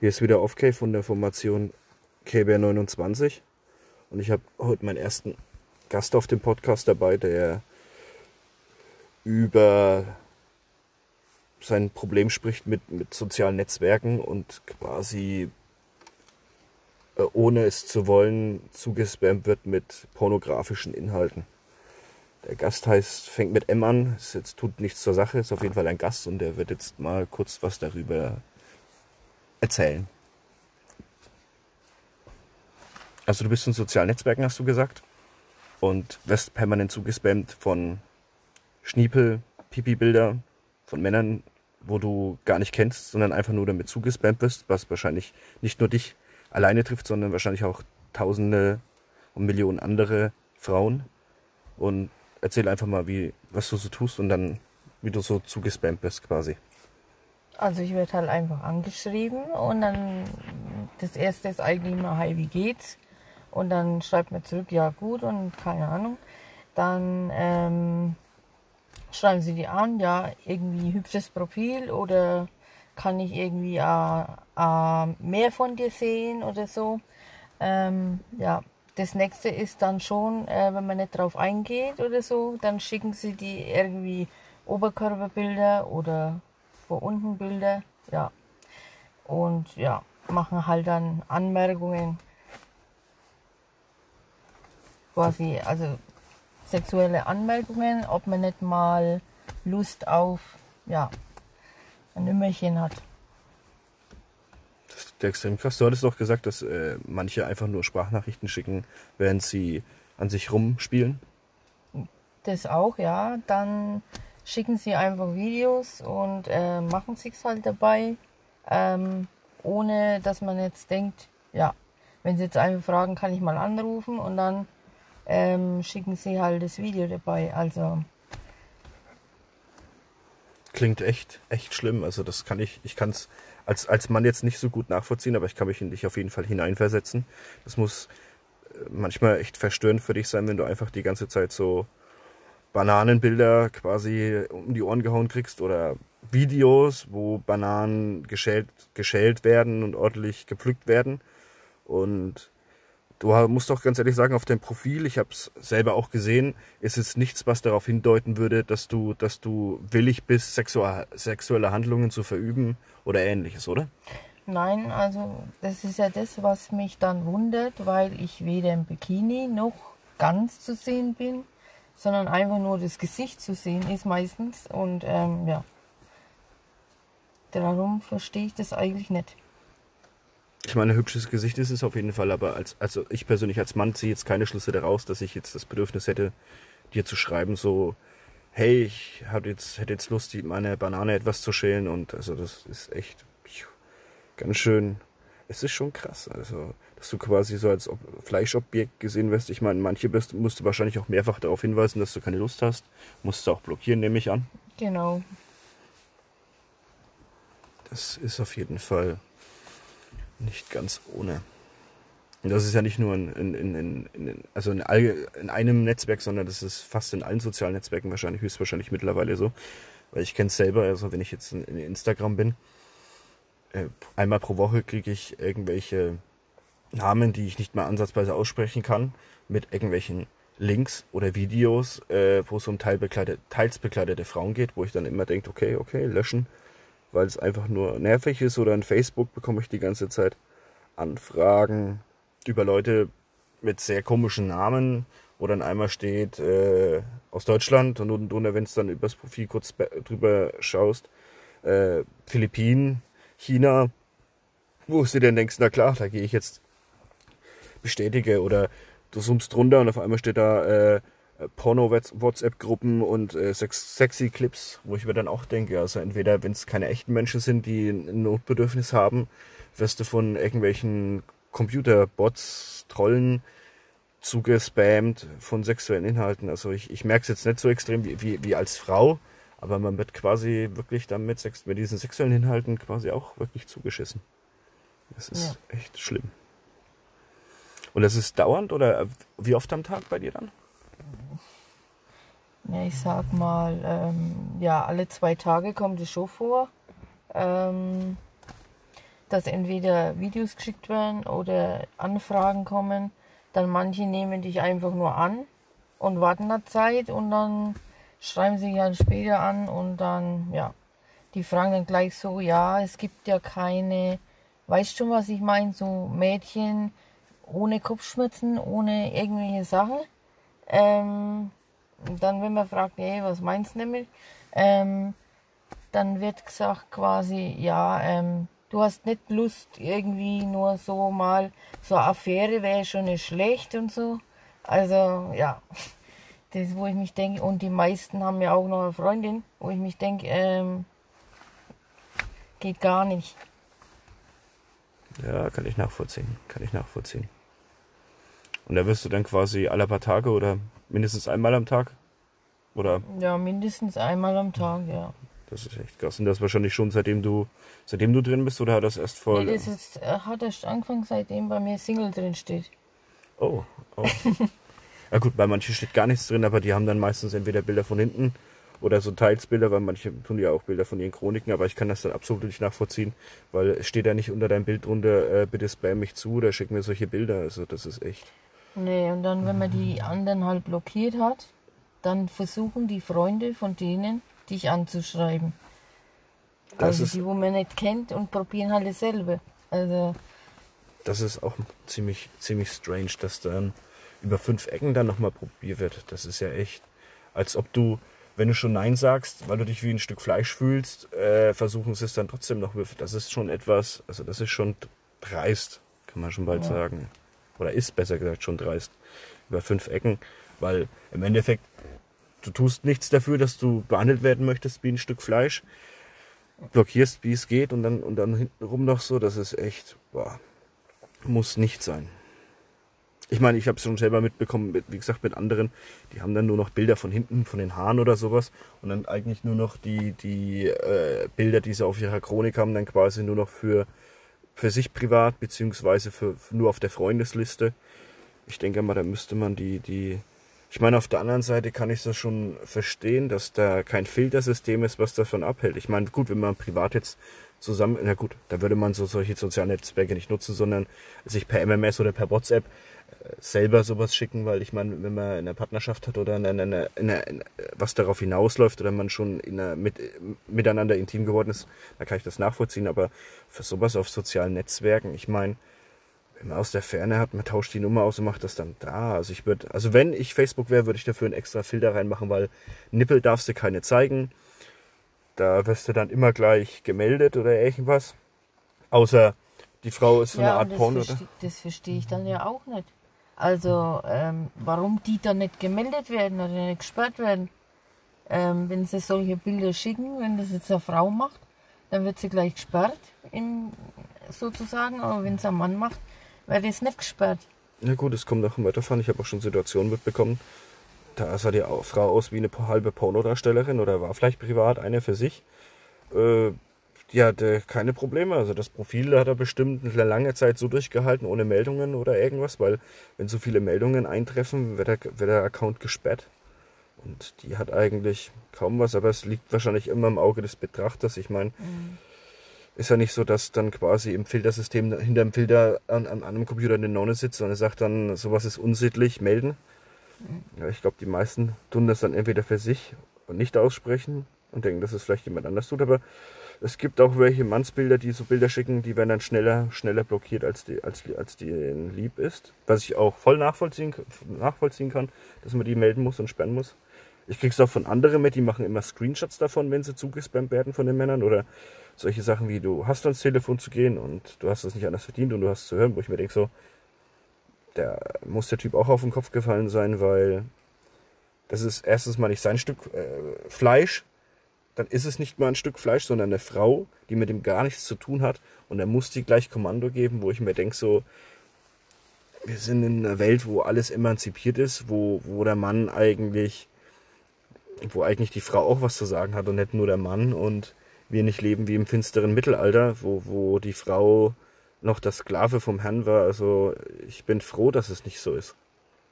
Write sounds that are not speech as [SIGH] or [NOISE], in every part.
Hier ist wieder Off-K von der Formation KBR 29 und ich habe heute meinen ersten Gast auf dem Podcast dabei, der über sein Problem spricht mit, mit sozialen Netzwerken und quasi äh, ohne es zu wollen zugespammt wird mit pornografischen Inhalten. Der Gast heißt, fängt mit M an, es jetzt tut nichts zur Sache, ist auf jeden Fall ein Gast und der wird jetzt mal kurz was darüber erzählen. Also du bist in sozialen Netzwerken, hast du gesagt, und wirst permanent zugespammt von Schniepel, Pipi-Bilder von Männern, wo du gar nicht kennst, sondern einfach nur damit zugespammt wirst, was wahrscheinlich nicht nur dich alleine trifft, sondern wahrscheinlich auch Tausende und Millionen andere Frauen. Und erzähl einfach mal, wie, was du so tust und dann, wie du so zugespammt bist quasi. Also ich werde halt einfach angeschrieben und dann das erste ist eigentlich immer, hi, wie geht's? Und dann schreibt mir zurück, ja gut und keine Ahnung. Dann ähm, schreiben sie die an, ja, irgendwie hübsches Profil oder kann ich irgendwie äh, äh, mehr von dir sehen oder so. Ähm, ja, das nächste ist dann schon, äh, wenn man nicht drauf eingeht oder so, dann schicken sie die irgendwie Oberkörperbilder oder vor unten Bilder, ja. Und ja, machen halt dann Anmerkungen. Quasi, also sexuelle Anmerkungen, ob man nicht mal Lust auf, ja, ein Nümmerchen hat. Das ist extrem krass. Du hattest doch gesagt, dass äh, manche einfach nur Sprachnachrichten schicken, während sie an sich rumspielen. Das auch, ja. Dann schicken sie einfach Videos und äh, machen sich's halt dabei, ähm, ohne dass man jetzt denkt, ja, wenn sie jetzt einfach fragen, kann ich mal anrufen und dann ähm, schicken sie halt das Video dabei. Also klingt echt, echt schlimm. Also das kann ich, ich kann es als, als Mann jetzt nicht so gut nachvollziehen, aber ich kann mich in dich auf jeden Fall hineinversetzen. Das muss äh, manchmal echt verstörend für dich sein, wenn du einfach die ganze Zeit so Bananenbilder quasi um die Ohren gehauen kriegst oder Videos, wo Bananen geschält, geschält werden und ordentlich gepflückt werden. Und Du musst doch ganz ehrlich sagen, auf deinem Profil, ich habe es selber auch gesehen, ist es nichts, was darauf hindeuten würde, dass du, dass du willig bist, sexuelle Handlungen zu verüben oder ähnliches, oder? Nein, also das ist ja das, was mich dann wundert, weil ich weder im Bikini noch ganz zu sehen bin, sondern einfach nur das Gesicht zu sehen ist meistens. Und ähm, ja, darum verstehe ich das eigentlich nicht. Ich meine, hübsches Gesicht ist es auf jeden Fall, aber als, also ich persönlich als Mann ziehe jetzt keine Schlüsse daraus, dass ich jetzt das Bedürfnis hätte, dir zu schreiben, so, hey, ich hab jetzt, hätte jetzt Lust, meine Banane etwas zu schälen und also das ist echt ganz schön, es ist schon krass, also, dass du quasi so als Fleischobjekt gesehen wirst. Ich meine, manche bist, musst du wahrscheinlich auch mehrfach darauf hinweisen, dass du keine Lust hast. Musst du auch blockieren, nehme ich an. Genau. Das ist auf jeden Fall nicht ganz ohne. Und das ist ja nicht nur in, in, in, in also in, all, in, einem Netzwerk, sondern das ist fast in allen sozialen Netzwerken wahrscheinlich, höchstwahrscheinlich mittlerweile so. Weil ich kenne es selber, also wenn ich jetzt in, Instagram bin, äh, einmal pro Woche kriege ich irgendwelche Namen, die ich nicht mal ansatzweise aussprechen kann, mit irgendwelchen Links oder Videos, äh, wo es um teilbekleidete, teils bekleidete Frauen geht, wo ich dann immer denke, okay, okay, löschen, weil es einfach nur nervig ist. Oder in Facebook bekomme ich die ganze Zeit Anfragen über Leute mit sehr komischen Namen, wo dann einmal steht äh, aus Deutschland und unten drunter, wenn es dann übers Profil kurz drüber schaust, äh, Philippinen, China, wo du denn denkst, na klar, da gehe ich jetzt bestätige oder du zoomst drunter und auf einmal steht da äh, Porno-WhatsApp-Gruppen und äh, sexy Clips, wo ich mir dann auch denke, also entweder, wenn es keine echten Menschen sind, die ein Notbedürfnis haben, wirst du von irgendwelchen Computerbots, Trollen zugespammt von sexuellen Inhalten. Also ich, ich merke es jetzt nicht so extrem wie, wie, wie als Frau, aber man wird quasi wirklich dann mit, Sex, mit diesen sexuellen Inhalten quasi auch wirklich zugeschissen. Das ist ja. echt schlimm. Und das ist dauernd oder wie oft am Tag bei dir dann? Ja, ich sag mal, ähm, ja, alle zwei Tage kommt es schon vor. Ähm, dass entweder Videos geschickt werden oder Anfragen kommen. Dann manche nehmen dich einfach nur an und warten eine Zeit und dann schreiben sie dann später an und dann, ja, die fragen dann gleich so, ja, es gibt ja keine, weißt du, was ich meine, so Mädchen ohne Kopfschmerzen, ohne irgendwelche Sachen. Ähm, dann, wenn man fragt, hey, was meinst du damit? Ähm, dann wird gesagt quasi, ja, ähm, du hast nicht Lust, irgendwie nur so mal, so eine Affäre wäre schon nicht schlecht und so. Also, ja, das, wo ich mich denke, und die meisten haben ja auch noch eine Freundin, wo ich mich denke, ähm, geht gar nicht. Ja, kann ich nachvollziehen, kann ich nachvollziehen. Und da wirst du dann quasi alle paar Tage oder mindestens einmal am Tag? Oder? Ja, mindestens einmal am Tag, ja. Das ist echt krass. Und das wahrscheinlich schon seitdem du, seitdem du drin bist oder hat das erst vor? Nee, das ist, äh, hat erst angefangen, seitdem bei mir Single drin steht. Oh, oh. [LAUGHS] ja gut, bei manchen steht gar nichts drin, aber die haben dann meistens entweder Bilder von hinten oder so Teilsbilder, weil manche tun ja auch Bilder von ihren Chroniken, aber ich kann das dann absolut nicht nachvollziehen, weil es steht ja nicht unter deinem Bild drunter, äh, bitte spam mich zu oder schick mir solche Bilder. Also das ist echt. Nee, und dann, wenn man die anderen halt blockiert hat, dann versuchen die Freunde von denen, dich anzuschreiben. Das also ist- die, wo man nicht kennt und probieren halt dasselbe. Also, Das ist auch ziemlich, ziemlich strange, dass dann über fünf Ecken dann nochmal probiert wird. Das ist ja echt, als ob du, wenn du schon Nein sagst, weil du dich wie ein Stück Fleisch fühlst, äh, versuchen sie es dann trotzdem noch. Das ist schon etwas, also das ist schon dreist, kann man schon bald Ja. sagen. Oder ist besser gesagt schon dreist. Über fünf Ecken, weil im Endeffekt, du tust nichts dafür, dass du behandelt werden möchtest wie ein Stück Fleisch. Blockierst, wie es geht und dann, und dann hintenrum noch so, das ist echt, boah, muss nicht sein. Ich meine, ich habe es schon selber mitbekommen, mit, wie gesagt, mit anderen, die haben dann nur noch Bilder von hinten, von den Haaren oder sowas und dann eigentlich nur noch die, die äh, Bilder, die sie auf ihrer Chronik haben, dann quasi nur noch für, für sich privat, beziehungsweise für, nur auf der Freundesliste. Ich denke mal, da müsste man die, die, ich meine, auf der anderen Seite kann ich das schon verstehen, dass da kein Filtersystem ist, was davon abhält. Ich meine, gut, wenn man privat jetzt zusammen, na gut, da würde man so solche sozialen Netzwerke nicht nutzen, sondern sich per MMS oder per WhatsApp äh, selber sowas schicken, weil ich meine, wenn man eine Partnerschaft hat oder eine, eine, eine, eine, was darauf hinausläuft oder man schon mit, miteinander intim geworden ist, dann kann ich das nachvollziehen. Aber für sowas auf sozialen Netzwerken, ich meine, wenn man aus der Ferne hat, man tauscht die Nummer aus und macht das dann da. Also ich würde, also wenn ich Facebook wäre, würde ich dafür einen extra Filter reinmachen, weil Nippel darfst du keine zeigen. Da wirst du dann immer gleich gemeldet oder irgendwas. Außer die Frau ist so eine ja, Art und das, Porno. oder? das verstehe ich dann ja auch nicht. Also, ähm, warum die dann nicht gemeldet werden oder nicht gesperrt werden. Ähm, wenn sie solche Bilder schicken, wenn das jetzt eine Frau macht, dann wird sie gleich gesperrt, im, sozusagen. Aber wenn es ein Mann macht, wird es nicht gesperrt. Na gut, es kommt auch immer davon. Ich habe auch schon Situationen mitbekommen. Da sah die Au- Frau aus wie eine halbe Pornodarstellerin oder war vielleicht privat eine für sich. Äh, die hatte keine Probleme. Also das Profil hat er bestimmt eine lange Zeit so durchgehalten, ohne Meldungen oder irgendwas, weil wenn so viele Meldungen eintreffen, wird der, wird der Account gesperrt. Und die hat eigentlich kaum was, aber es liegt wahrscheinlich immer im Auge des Betrachters. Ich meine, ist ja nicht so, dass dann quasi im Filtersystem hinter dem Filter an, an einem Computer eine Nonne sitzt, sondern sagt dann, sowas ist unsittlich, melden. Ja, ich glaube, die meisten tun das dann entweder für sich und nicht aussprechen und denken, dass es vielleicht jemand anders tut, aber es gibt auch welche Mannsbilder, die so Bilder schicken, die werden dann schneller, schneller blockiert, als die, als, als die ihnen lieb ist. Was ich auch voll nachvollziehen, nachvollziehen kann, dass man die melden muss und sperren muss. Ich krieg's auch von anderen mit, die machen immer Screenshots davon, wenn sie zugespammt werden von den Männern oder solche Sachen wie du hast ans Telefon zu gehen und du hast es nicht anders verdient und du hast zu hören, wo ich mir denke so, der muss der Typ auch auf den Kopf gefallen sein, weil das ist erstens mal nicht sein Stück äh, Fleisch, dann ist es nicht mal ein Stück Fleisch, sondern eine Frau, die mit ihm gar nichts zu tun hat. Und er muss die gleich Kommando geben, wo ich mir denke so, wir sind in einer Welt, wo alles emanzipiert ist, wo, wo der Mann eigentlich, wo eigentlich die Frau auch was zu sagen hat und nicht nur der Mann und wir nicht leben wie im finsteren Mittelalter, wo, wo die Frau noch der Sklave vom Herrn war. Also ich bin froh, dass es nicht so ist.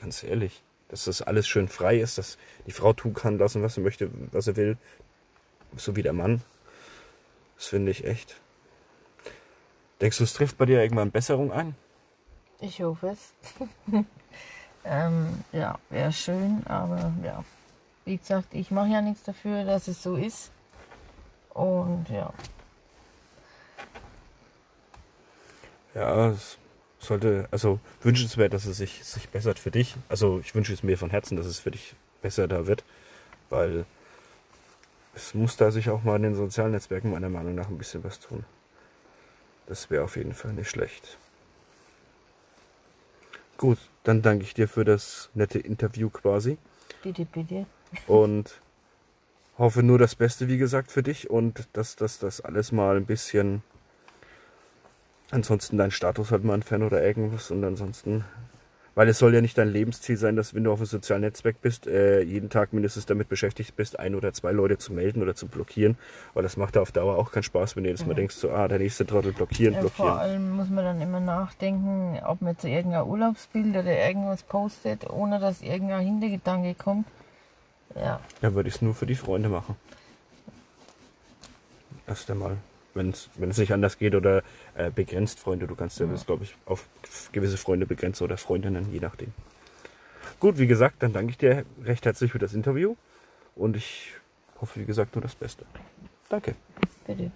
Ganz ehrlich. Dass das alles schön frei ist, dass die Frau tun kann lassen, was sie möchte, was sie will. So wie der Mann. Das finde ich echt. Denkst du, es trifft bei dir irgendwann Besserung ein? Ich hoffe es. [LAUGHS] ähm, ja, wäre schön, aber ja. Wie gesagt, ich mache ja nichts dafür, dass es so ist. Und ja. Ja, es sollte, also wünschenswert, dass es sich, sich bessert für dich. Also ich wünsche es mir von Herzen, dass es für dich besser da wird, weil es muss da sich auch mal in den sozialen Netzwerken meiner Meinung nach ein bisschen was tun. Das wäre auf jeden Fall nicht schlecht. Gut, dann danke ich dir für das nette Interview quasi. Bitte, bitte. Und hoffe nur das Beste, wie gesagt, für dich und dass das alles mal ein bisschen ansonsten deinen Status halt mal entfernen oder irgendwas und ansonsten, weil es soll ja nicht dein Lebensziel sein, dass wenn du auf einem sozialen Netzwerk bist, äh, jeden Tag mindestens damit beschäftigt bist, ein oder zwei Leute zu melden oder zu blockieren, weil das macht auf Dauer auch keinen Spaß, wenn du jedes Mal denkst, so, ah, der nächste Trottel blockieren, Ja, blockieren. vor allem muss man dann immer nachdenken, ob man zu irgendein Urlaubsbild oder irgendwas postet, ohne dass irgendein Hintergedanke kommt. Ja, Dann würde ich es nur für die Freunde machen. Erst einmal. Wenn es nicht anders geht oder äh, begrenzt Freunde. Du kannst ja, das, glaube ich, auf gewisse Freunde begrenzen oder Freundinnen, je nachdem. Gut, wie gesagt, dann danke ich dir recht herzlich für das Interview und ich hoffe, wie gesagt, nur das Beste. Danke. bitte.